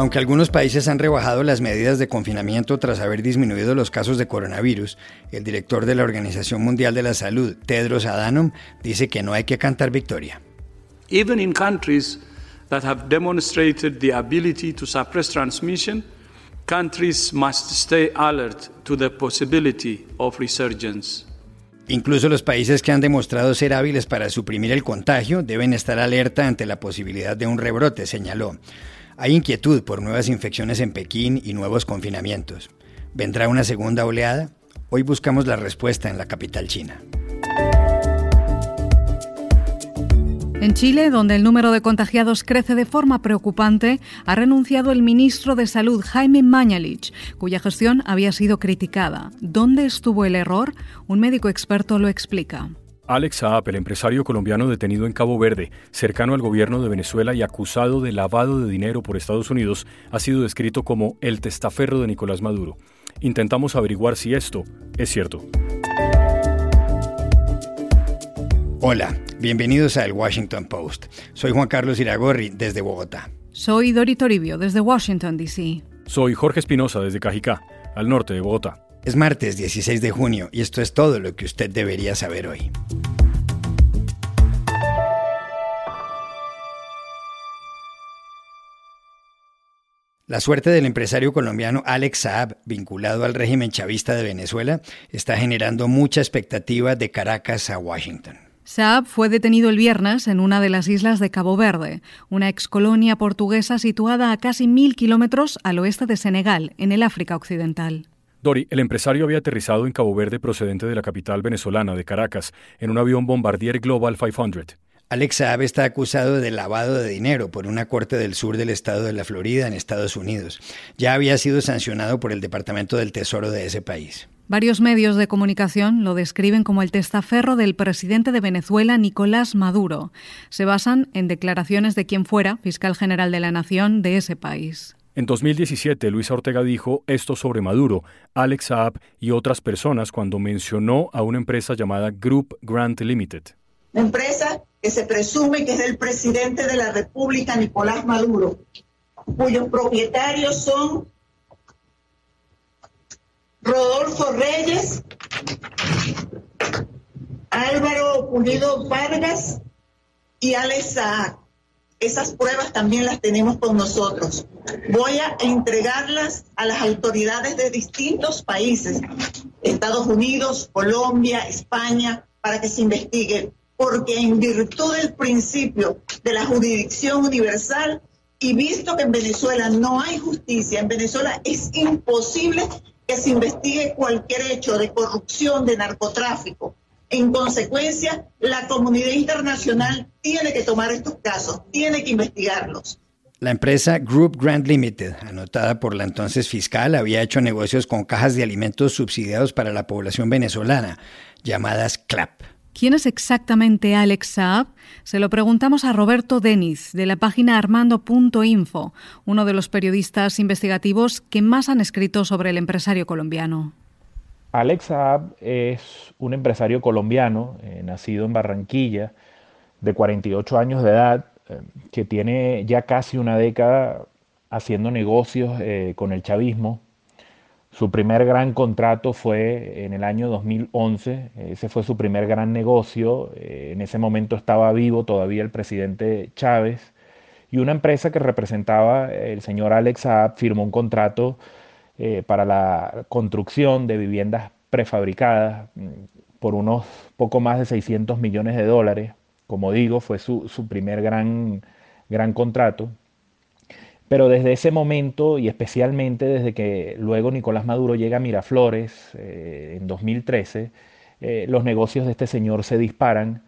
Aunque algunos países han rebajado las medidas de confinamiento tras haber disminuido los casos de coronavirus, el director de la Organización Mundial de la Salud, Tedros Adhanom, dice que no hay que cantar victoria. Even in countries that have demonstrated the ability to suppress transmission, countries must stay alert to the possibility of resurgence. Incluso los países que han demostrado ser hábiles para suprimir el contagio deben estar alerta ante la posibilidad de un rebrote, señaló. Hay inquietud por nuevas infecciones en Pekín y nuevos confinamientos. ¿Vendrá una segunda oleada? Hoy buscamos la respuesta en la capital china. En Chile, donde el número de contagiados crece de forma preocupante, ha renunciado el ministro de Salud Jaime Mañalich, cuya gestión había sido criticada. ¿Dónde estuvo el error? Un médico experto lo explica. Alex Saab, el empresario colombiano detenido en Cabo Verde, cercano al gobierno de Venezuela y acusado de lavado de dinero por Estados Unidos, ha sido descrito como el testaferro de Nicolás Maduro. Intentamos averiguar si esto es cierto. Hola, bienvenidos a El Washington Post. Soy Juan Carlos Iragorri desde Bogotá. Soy Dori Toribio desde Washington, D.C. Soy Jorge Espinosa desde Cajicá, al norte de Bogotá. Es martes 16 de junio y esto es todo lo que usted debería saber hoy. La suerte del empresario colombiano Alex Saab, vinculado al régimen chavista de Venezuela, está generando mucha expectativa de Caracas a Washington. Saab fue detenido el viernes en una de las islas de Cabo Verde, una excolonia portuguesa situada a casi mil kilómetros al oeste de Senegal, en el África Occidental. Dori, el empresario había aterrizado en Cabo Verde procedente de la capital venezolana de Caracas en un avión Bombardier Global 500. Alex Saab está acusado de lavado de dinero por una corte del sur del estado de la Florida en Estados Unidos. Ya había sido sancionado por el Departamento del Tesoro de ese país. Varios medios de comunicación lo describen como el testaferro del presidente de Venezuela, Nicolás Maduro. Se basan en declaraciones de quien fuera fiscal general de la nación de ese país. En 2017, Luis Ortega dijo esto sobre Maduro, Alex Saab y otras personas cuando mencionó a una empresa llamada Group Grant Limited. La empresa que se presume que es del presidente de la República, Nicolás Maduro, cuyos propietarios son Rodolfo Reyes, Álvaro Pulido Vargas y Alex Saab. Esas pruebas también las tenemos con nosotros. Voy a entregarlas a las autoridades de distintos países, Estados Unidos, Colombia, España, para que se investigue, porque en virtud del principio de la jurisdicción universal y visto que en Venezuela no hay justicia, en Venezuela es imposible que se investigue cualquier hecho de corrupción, de narcotráfico, en consecuencia, la comunidad internacional tiene que tomar estos casos, tiene que investigarlos. La empresa Group Grant Limited, anotada por la entonces fiscal, había hecho negocios con cajas de alimentos subsidiados para la población venezolana, llamadas CLAP. ¿Quién es exactamente Alex Saab? Se lo preguntamos a Roberto Deniz, de la página armando.info, uno de los periodistas investigativos que más han escrito sobre el empresario colombiano. Alex Saab es un empresario colombiano, eh, nacido en Barranquilla, de 48 años de edad, eh, que tiene ya casi una década haciendo negocios eh, con el chavismo. Su primer gran contrato fue en el año 2011, ese fue su primer gran negocio, en ese momento estaba vivo todavía el presidente Chávez, y una empresa que representaba el señor Alex Saab firmó un contrato eh, para la construcción de viviendas prefabricadas mm, por unos poco más de 600 millones de dólares. Como digo, fue su, primer gran, gran contrato. Pero desde ese momento y especialmente desde que luego Nicolás Maduro llega a Miraflores eh, en 2013, eh, los negocios de este señor se disparan,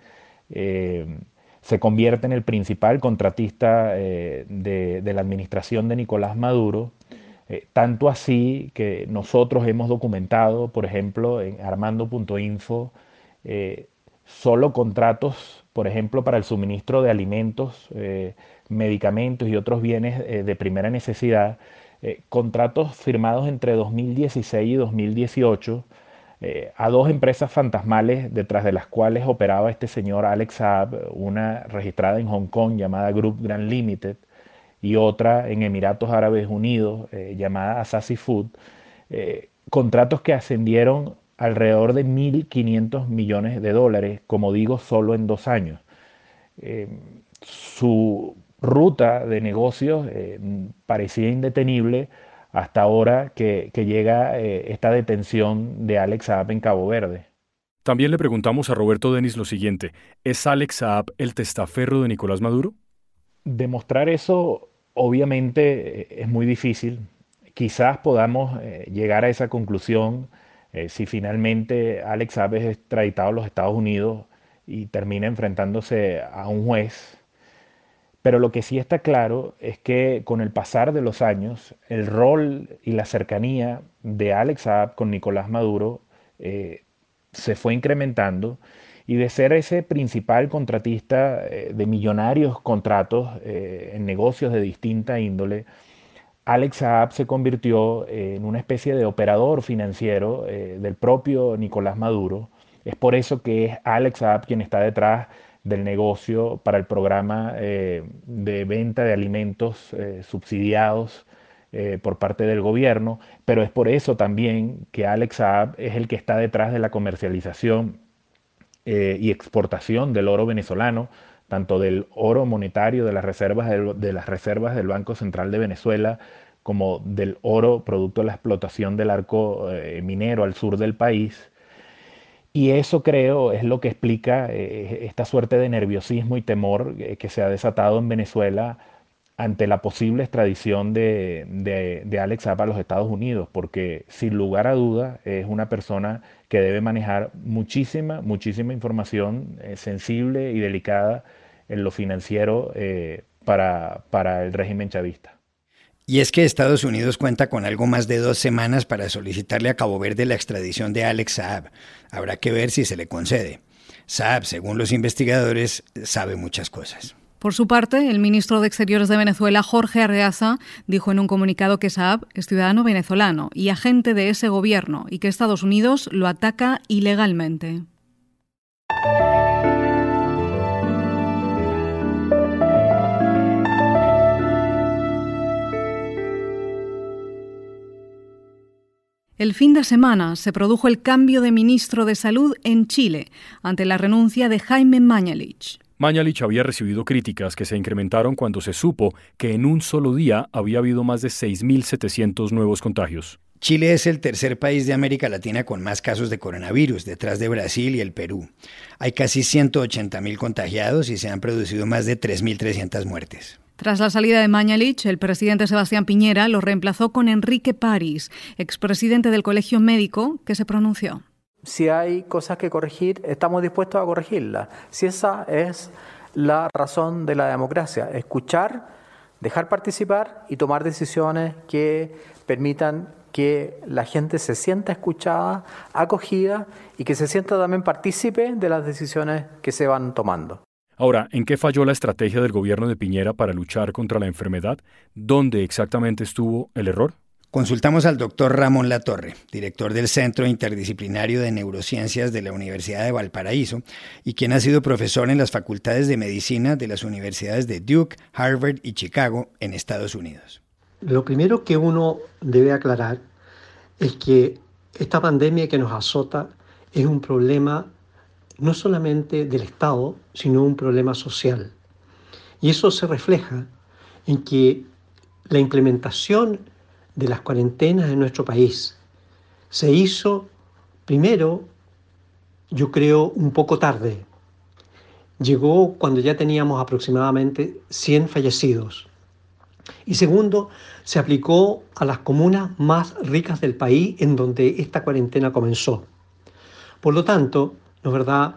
se convierte en el principal contratista de, de, la administración de Nicolás Maduro eh, tanto así que nosotros hemos documentado, por ejemplo, en armando.info, eh, solo contratos, por ejemplo, para el suministro de alimentos, eh, medicamentos y otros bienes de primera necesidad, contratos firmados entre 2016 y 2018 a dos empresas fantasmales detrás de las cuales operaba este señor Alex Saab, una registrada en Hong Kong llamada Group Grand Limited y otra en Emiratos Árabes Unidos eh, llamada Asasi Food, eh, contratos que ascendieron alrededor de 1.500 millones de dólares, como digo, solo en dos años. su ruta de negocios parecía indetenible hasta ahora que, llega esta detención de Alex Saab en Cabo Verde. También le preguntamos a Roberto Denis lo siguiente, ¿es Alex Saab el testaferro de Nicolás Maduro? Demostrar eso obviamente eh, es muy difícil. Quizás podamos eh, llegar a esa conclusión eh, si finalmente Alex Saab es extraditado a los Estados Unidos y termina enfrentándose a un juez. Pero lo que sí está claro es que con el pasar de los años, el rol y la cercanía de Alex Saab con Nicolás Maduro se fue incrementando y de ser ese principal contratista eh, de millonarios contratos eh, en negocios de distinta índole, Alex Saab se convirtió en una especie de operador financiero eh, del propio Nicolás Maduro. Es por eso que es Alex Saab quien está detrás del negocio para el programa de venta de alimentos subsidiados eh, por parte del gobierno, pero es por eso también que Alex Saab es el que está detrás de la comercialización eh, y exportación del oro venezolano, tanto del oro monetario de las, reservas del, de las reservas del Banco Central de Venezuela, como del oro producto de la explotación del arco eh, minero al sur del país. Y eso creo es lo que explica esta suerte de nerviosismo y temor que se ha desatado en Venezuela ante la posible extradición de, de, Alex Saab a los Estados Unidos, porque sin lugar a duda es una persona que debe manejar muchísima, muchísima información eh, sensible y delicada en lo financiero eh, para, para el régimen chavista. Y es que Estados Unidos cuenta con algo más de dos semanas para solicitarle a Cabo Verde la extradición de Alex Saab. Habrá que ver si se le concede. Saab, según los investigadores, sabe muchas cosas. Por su parte, el ministro de Exteriores de Venezuela, Jorge Arreaza, dijo en un comunicado que Saab es ciudadano venezolano y agente de ese gobierno y que Estados Unidos lo ataca ilegalmente. El fin de semana se produjo el cambio de ministro de Salud en Chile ante la renuncia de Jaime Mañalich. Mañalich había recibido críticas que se incrementaron cuando se supo que en un solo día había habido más de 6.700 nuevos contagios. Chile es el tercer país de América Latina con más casos de coronavirus, detrás de Brasil y el Perú. Hay casi 180.000 contagiados y se han producido más de 3.300 muertes. Tras la salida de Mañalich, el presidente Sebastián Piñera lo reemplazó con Enrique París, expresidente del Colegio Médico, que se pronunció si hay cosas que corregir, estamos dispuestos a corregirlas. Si esa es la razón de la democracia, escuchar, dejar participar y tomar decisiones que permitan que la gente se sienta escuchada, acogida y que se sienta también partícipe de las decisiones que se van tomando. Ahora, ¿en qué falló la estrategia del gobierno de Piñera para luchar contra la enfermedad? ¿Dónde exactamente estuvo el error? Consultamos al doctor Ramón Latorre, director del Centro Interdisciplinario de Neurociencias de la Universidad de Valparaíso y quien ha sido profesor en las facultades de medicina de las universidades de Duke, Harvard y Chicago en Estados Unidos. Lo primero que uno debe aclarar es que esta pandemia que nos azota es un problema no solamente del Estado, sino un problema social. Y eso se refleja en que la implementación de las cuarentenas en nuestro país se hizo primero, yo creo, un poco tarde. Llegó cuando ya teníamos aproximadamente 100 fallecidos. Y segundo, se aplicó a las comunas más ricas del país en donde esta cuarentena comenzó. Por lo tanto, ¿no es verdad?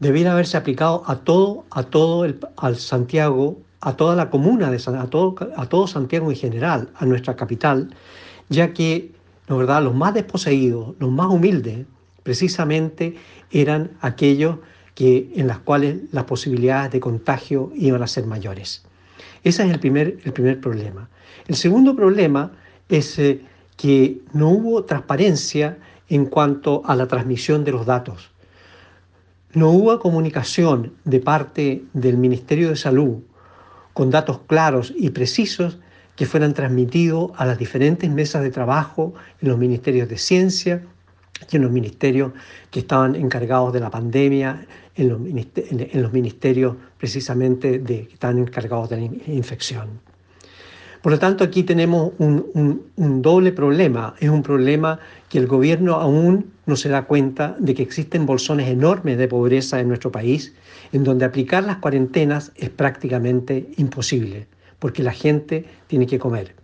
Debiera haberse aplicado a todo, a todo el, al Santiago a toda la comuna, de, a, todo, a todo Santiago en general, a nuestra capital, ya que la verdad, los más desposeídos, los más humildes, precisamente eran aquellos que, en las cuales las posibilidades de contagio iban a ser mayores. Ese es el primer, el primer problema. El segundo problema es eh, que no hubo transparencia en cuanto a la transmisión de los datos. No hubo comunicación de parte del Ministerio de Salud con datos claros y precisos que fueran transmitidos a las diferentes mesas de trabajo en los ministerios de ciencia y en los ministerios que estaban encargados de la pandemia, en los, ministerios precisamente de, que están encargados de la infección. Por lo tanto, aquí tenemos un, doble problema. Es un problema que el gobierno aún no se da cuenta de que existen bolsones enormes de pobreza en nuestro país, en donde aplicar las cuarentenas es prácticamente imposible, porque la gente tiene que comer.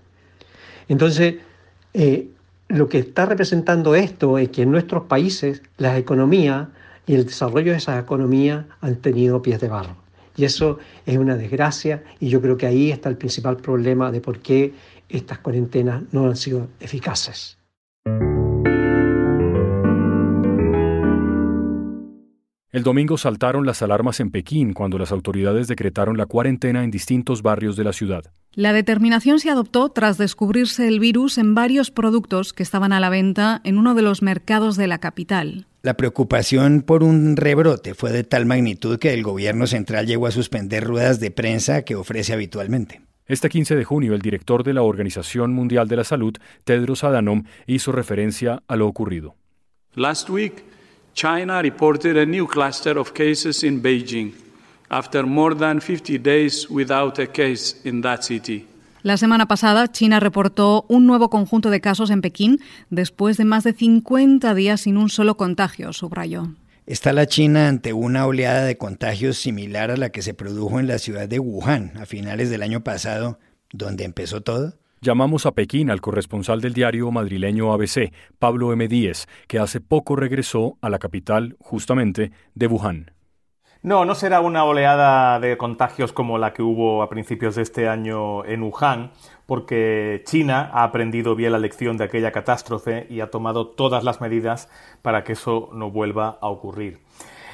Entonces, eh, lo que está representando esto es que en nuestros países las economías y el desarrollo de esas economías han tenido pies de barro. Y eso es una desgracia y yo creo que ahí está el principal problema de por qué estas cuarentenas no han sido eficaces. El domingo saltaron las alarmas en Pekín cuando las autoridades decretaron la cuarentena en distintos barrios de la ciudad. La determinación se adoptó tras descubrirse el virus en varios productos que estaban a la venta en uno de los mercados de la capital. La preocupación por un rebrote fue de tal magnitud que el gobierno central llegó a suspender ruedas de prensa que ofrece habitualmente. Este 15 de junio, el director de la Organización Mundial de la Salud, Tedros Adhanom, hizo referencia a lo ocurrido. Last week, China reported a new cluster of cases in Beijing after more than 50 days without a case in that city. La semana pasada, China reportó un nuevo conjunto de casos en Pekín después de más de 50 días sin un solo contagio, subrayó. Está la China ante una oleada de contagios similar a la que se produjo en la ciudad de Wuhan a finales del año pasado, donde empezó todo. Llamamos a Pekín al corresponsal del diario madrileño ABC, Pablo M. Díez, que hace poco regresó a la capital, justamente, de Wuhan. No, no será una oleada de contagios como la que hubo a principios de este año en Wuhan, porque China ha aprendido bien la lección de aquella catástrofe y ha tomado todas las medidas para que eso no vuelva a ocurrir.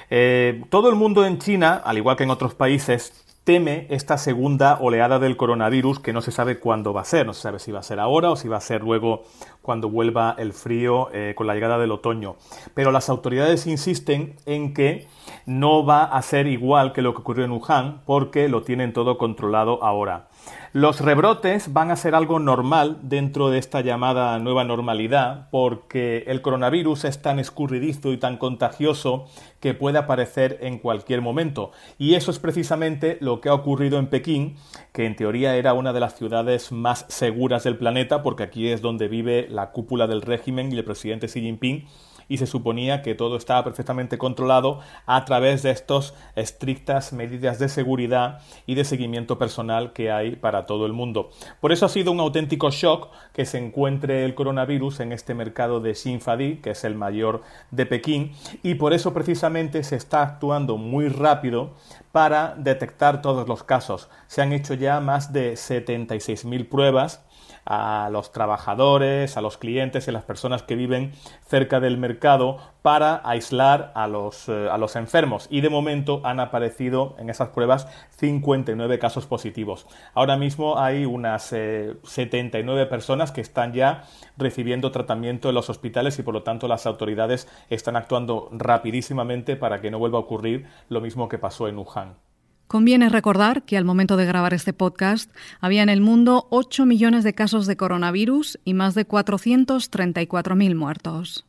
Eh, todo el mundo en China, al igual que en otros países, teme esta segunda oleada del coronavirus que no se sabe cuándo va a ser, no se sabe si va a ser ahora o si va a ser luego cuando vuelva el frío eh, con la llegada del otoño. Pero las autoridades insisten en que no va a ser igual que lo que ocurrió en Wuhan porque lo tienen todo controlado ahora. Los rebrotes van a ser algo normal dentro de esta llamada nueva normalidad porque el coronavirus es tan escurridizo y tan contagioso que puede aparecer en cualquier momento. Y eso es precisamente lo que ha ocurrido en Pekín, que en teoría era una de las ciudades más seguras del planeta porque aquí es donde vive la cúpula del régimen y el presidente Xi Jinping y se suponía que todo estaba perfectamente controlado a través de estas estrictas medidas de seguridad y de seguimiento personal que hay para todo el mundo. Por eso ha sido un auténtico shock que se encuentre el coronavirus en este mercado de Xinfadi, que es el mayor de Pekín, y por eso precisamente se está actuando muy rápido para detectar todos los casos. Se han hecho ya más de 76.000 pruebas a los trabajadores, a los clientes y a las personas que viven cerca del mercado para aislar a los, eh, a los enfermos. Y de momento han aparecido en esas pruebas 59 casos positivos. Ahora mismo hay unas 79 eh, personas que están ya recibiendo tratamiento en los hospitales y por lo tanto las autoridades están actuando rapidísimamente para que no vuelva a ocurrir lo mismo que pasó en Wuhan. Conviene recordar que al momento de grabar este podcast había en el mundo 8 millones de casos de coronavirus y más de 434.000 muertos.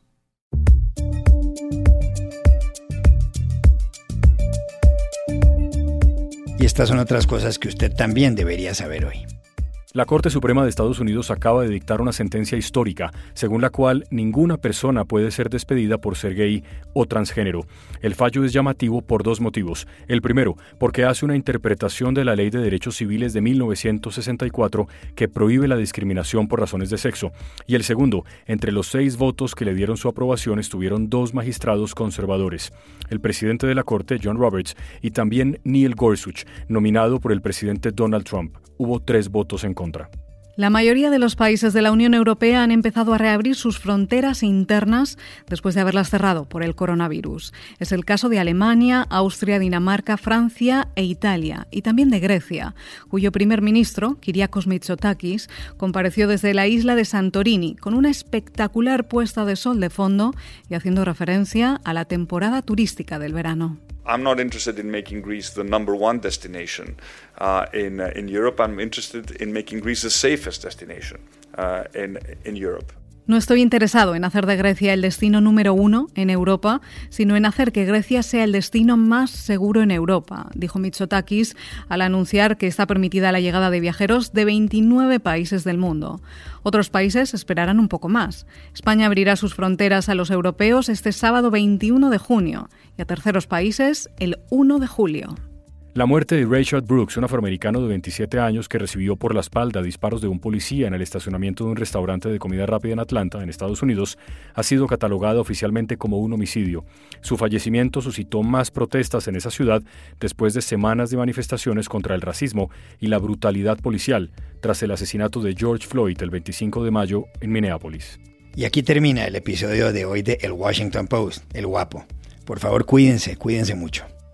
Y estas son otras cosas que usted también debería saber hoy. La Corte Suprema de Estados Unidos acaba de dictar una sentencia histórica, según la cual ninguna persona puede ser despedida por ser gay o transgénero. El fallo es llamativo por dos motivos. El primero, porque hace una interpretación de la Ley de Derechos Civiles de 1964 que prohíbe la discriminación por razones de sexo. Y el segundo, entre los seis votos que le dieron su aprobación estuvieron dos magistrados conservadores, el presidente de la Corte, John Roberts, y también Neil Gorsuch, nominado por el presidente Donald Trump hubo tres votos en contra. La mayoría de los países de la Unión Europea han empezado a reabrir sus fronteras internas después de haberlas cerrado por el coronavirus. Es el caso de Alemania, Austria, Dinamarca, Francia e Italia, y también de Grecia, cuyo primer ministro, Kyriakos Mitsotakis, compareció desde la isla de Santorini con una espectacular puesta de sol de fondo y haciendo referencia a la temporada turística del verano. I'm not interested in making Greece the number one destination uh, in, uh, in Europe. I'm interested in making Greece the safest destination uh, in, in Europe. No estoy interesado en hacer de Grecia el destino número uno en Europa, sino en hacer que Grecia sea el destino más seguro en Europa, dijo Mitsotakis al anunciar que está permitida la llegada de viajeros de 29 países del mundo. Otros países esperarán un poco más. España abrirá sus fronteras a los europeos este sábado 21 de junio y a terceros países el 1 de julio. La muerte de Rayshard Brooks, un afroamericano de 27 años que recibió por la espalda disparos de un policía en el estacionamiento de un restaurante de comida rápida en Atlanta, en Estados Unidos, ha sido catalogado oficialmente como un homicidio. Su fallecimiento suscitó más protestas en esa ciudad después de semanas de manifestaciones contra el racismo y la brutalidad policial tras el asesinato de George Floyd el 25 de mayo en Minneapolis. Y aquí termina el episodio de hoy de El Washington Post, El Guapo. Por favor, cuídense, cuídense mucho.